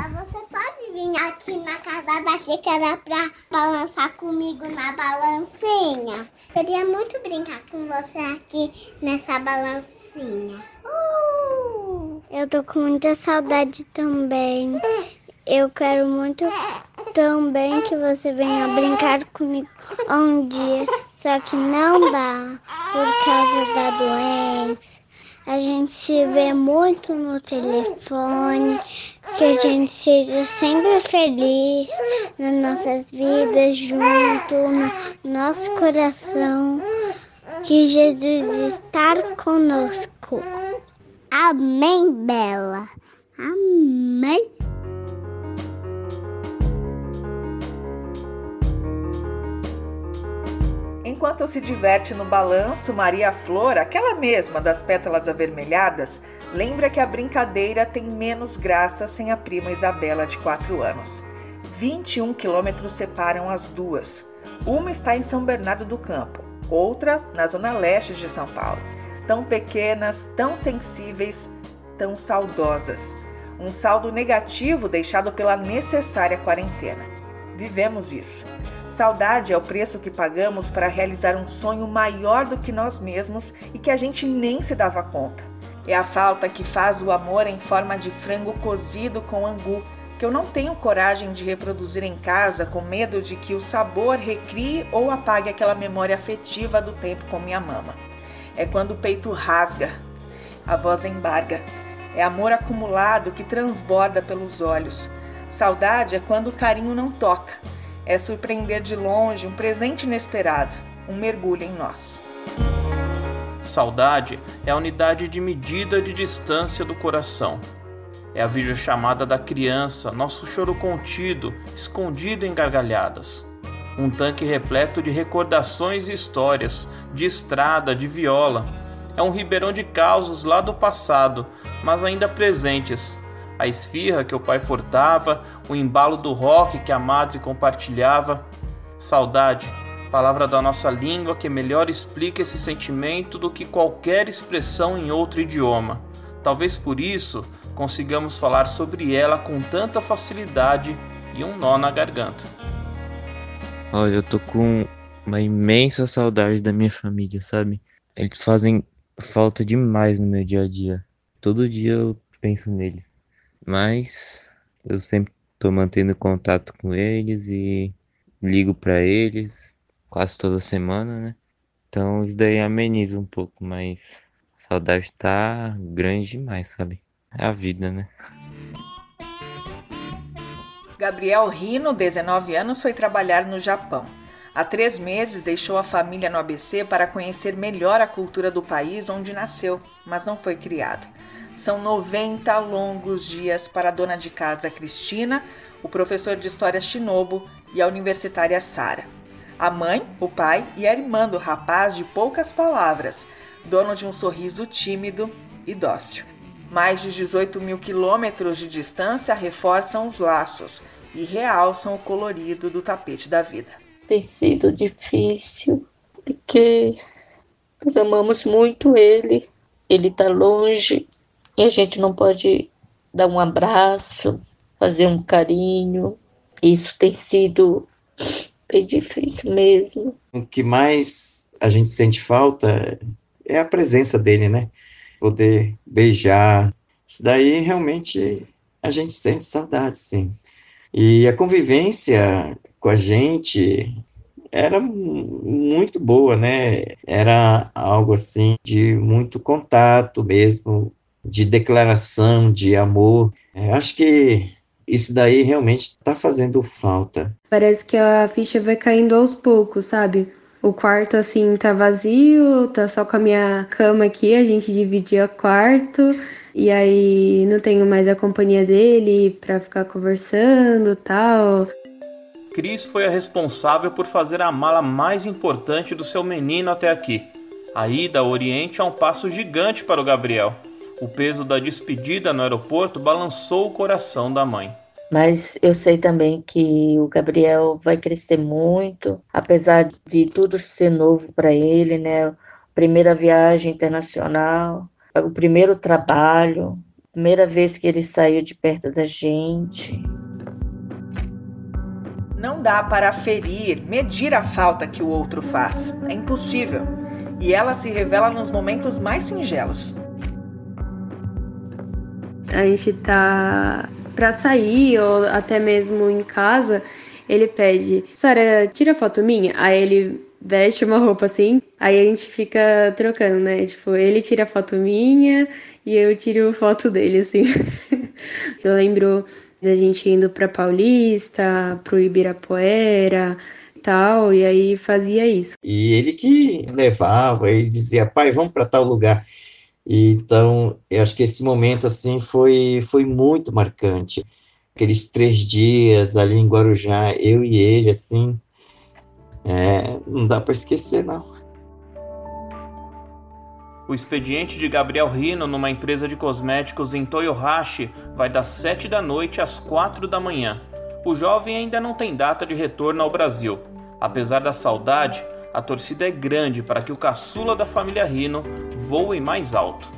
Bela, você pode vir aqui na casa da xícara pra balançar comigo na balancinha? Queria muito brincar com você aqui nessa balancinha. Uh! Eu tô com muita saudade também. Eu quero muito também que você venha brincar comigo um dia, só que não dá por causa da doença. A gente se vê muito no telefone, que a gente seja sempre feliz nas nossas vidas, junto no nosso coração, que Jesus está conosco. Amém, Bela. Amém. Enquanto se diverte no balanço, Maria Flor, aquela mesma das pétalas avermelhadas, lembra que a brincadeira tem menos graça sem a prima Isabela de 4 anos. 21 quilômetros separam as duas. Uma está em São Bernardo do Campo, outra na zona leste de São Paulo. Tão pequenas, tão sensíveis, tão saudosas. Um saldo negativo deixado pela necessária quarentena. Vivemos isso. Saudade é o preço que pagamos para realizar um sonho maior do que nós mesmos e que a gente nem se dava conta. É a falta que faz o amor em forma de frango cozido com angu, que eu não tenho coragem de reproduzir em casa com medo de que o sabor recrie ou apague aquela memória afetiva do tempo com minha mama. É quando o peito rasga, a voz embarga. É amor acumulado que transborda pelos olhos. Saudade é quando o carinho não toca é surpreender de longe um presente inesperado, um mergulho em nós. Saudade é a unidade de medida de distância do coração. É a videochamada da criança, nosso choro contido, escondido em gargalhadas. Um tanque repleto de recordações e histórias, de estrada, de viola. É um ribeirão de causos lá do passado, mas ainda presentes, a esfirra que o pai portava, o embalo do rock que a madre compartilhava. Saudade, palavra da nossa língua que melhor explica esse sentimento do que qualquer expressão em outro idioma. Talvez por isso consigamos falar sobre ela com tanta facilidade e um nó na garganta. Olha, eu tô com uma imensa saudade da minha família, sabe? Eles fazem falta demais no meu dia a dia. Todo dia eu penso neles. Mas eu sempre estou mantendo contato com eles e ligo para eles quase toda semana, né? Então isso daí ameniza um pouco, mas a saudade tá grande demais, sabe? É a vida, né? Gabriel Rino, 19 anos, foi trabalhar no Japão. Há três meses deixou a família no ABC para conhecer melhor a cultura do país onde nasceu, mas não foi criado. São 90 longos dias para a dona de casa Cristina, o professor de história Shinobu e a universitária Sara. A mãe, o pai e a irmã do rapaz de poucas palavras, dono de um sorriso tímido e dócil. Mais de 18 mil quilômetros de distância reforçam os laços e realçam o colorido do tapete da vida. Tem sido difícil, porque nós amamos muito ele. Ele está longe, e a gente não pode dar um abraço, fazer um carinho. Isso tem sido bem difícil mesmo. O que mais a gente sente falta é a presença dele, né? Poder beijar. Isso daí realmente a gente sente saudade, sim. E a convivência com a gente era muito boa, né? Era algo assim de muito contato mesmo, de declaração de amor. É, acho que isso daí realmente está fazendo falta. Parece que a ficha vai caindo aos poucos, sabe? O quarto assim tá vazio, tá só com a minha cama aqui, a gente dividia quarto e aí não tenho mais a companhia dele para ficar conversando, tal. Cris foi a responsável por fazer a mala mais importante do seu menino até aqui. A ida ao Oriente é um passo gigante para o Gabriel. O peso da despedida no aeroporto balançou o coração da mãe. Mas eu sei também que o Gabriel vai crescer muito, apesar de tudo ser novo para ele, né? Primeira viagem internacional, o primeiro trabalho. Primeira vez que ele saiu de perto da gente. Não dá para ferir, medir a falta que o outro faz. É impossível. E ela se revela nos momentos mais singelos. A gente tá para sair ou até mesmo em casa, ele pede: "Sara, tira foto minha". Aí ele veste uma roupa assim, aí a gente fica trocando, né? Tipo, ele tira foto minha e eu tiro foto dele assim. eu lembro da gente indo para Paulista, pro Ibirapuera, tal, e aí fazia isso. E ele que levava, ele dizia, pai, vamos para tal lugar. Então, eu acho que esse momento, assim, foi, foi muito marcante. Aqueles três dias ali em Guarujá, eu e ele, assim, é, não dá para esquecer, não. O expediente de Gabriel Rino numa empresa de cosméticos em Toyohashi vai das 7 da noite às 4 da manhã. O jovem ainda não tem data de retorno ao Brasil. Apesar da saudade, a torcida é grande para que o caçula da família Rino voe mais alto.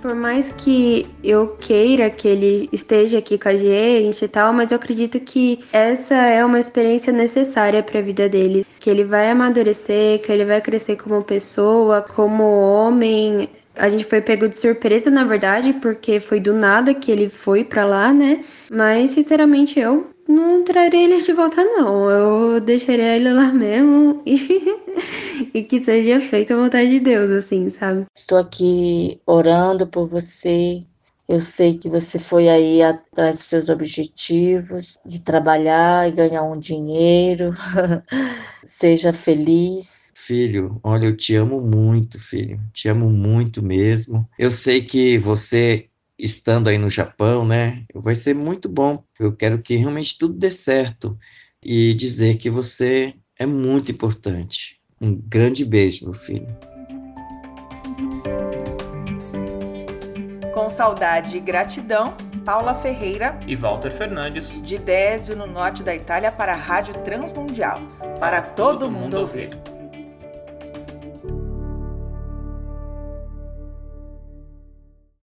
Por mais que eu queira que ele esteja aqui com a gente e tal, mas eu acredito que essa é uma experiência necessária para a vida dele, que ele vai amadurecer, que ele vai crescer como pessoa, como homem. A gente foi pego de surpresa, na verdade, porque foi do nada que ele foi para lá, né? Mas sinceramente eu não trarei ele de volta, não. Eu deixaria ele lá mesmo e, e que seja feita a vontade de Deus, assim, sabe? Estou aqui orando por você. Eu sei que você foi aí atrás dos seus objetivos, de trabalhar e ganhar um dinheiro. seja feliz. Filho, olha, eu te amo muito, filho. Te amo muito mesmo. Eu sei que você estando aí no Japão, né? Vai ser muito bom. Eu quero que realmente tudo dê certo e dizer que você é muito importante. Um grande beijo, meu filho. Com saudade e gratidão, Paula Ferreira e Walter Fernandes, de Désio, no norte da Itália, para a Rádio Transmundial, para todo, todo mundo ouvir.